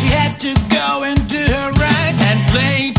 she had to go and do her right and play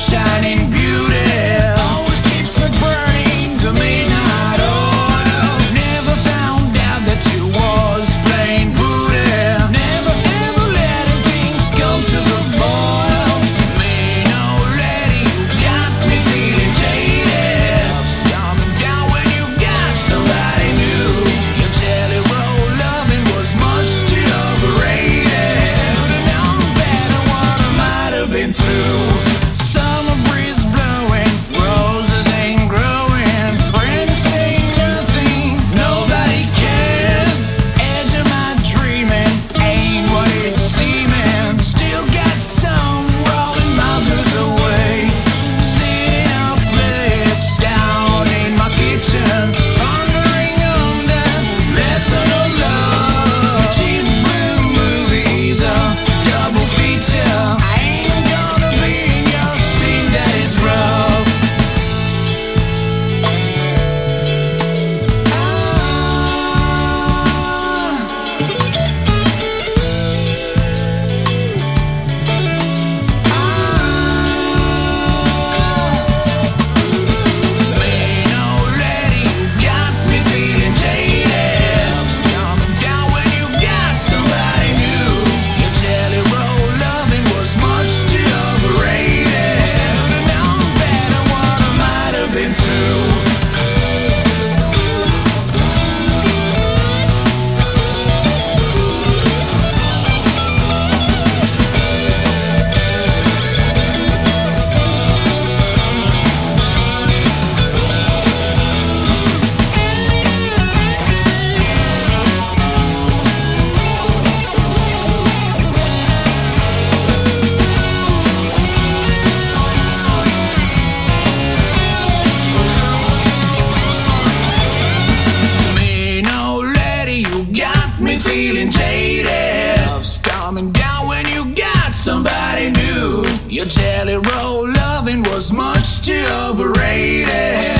shining. Your jelly roll loving was much too overrated.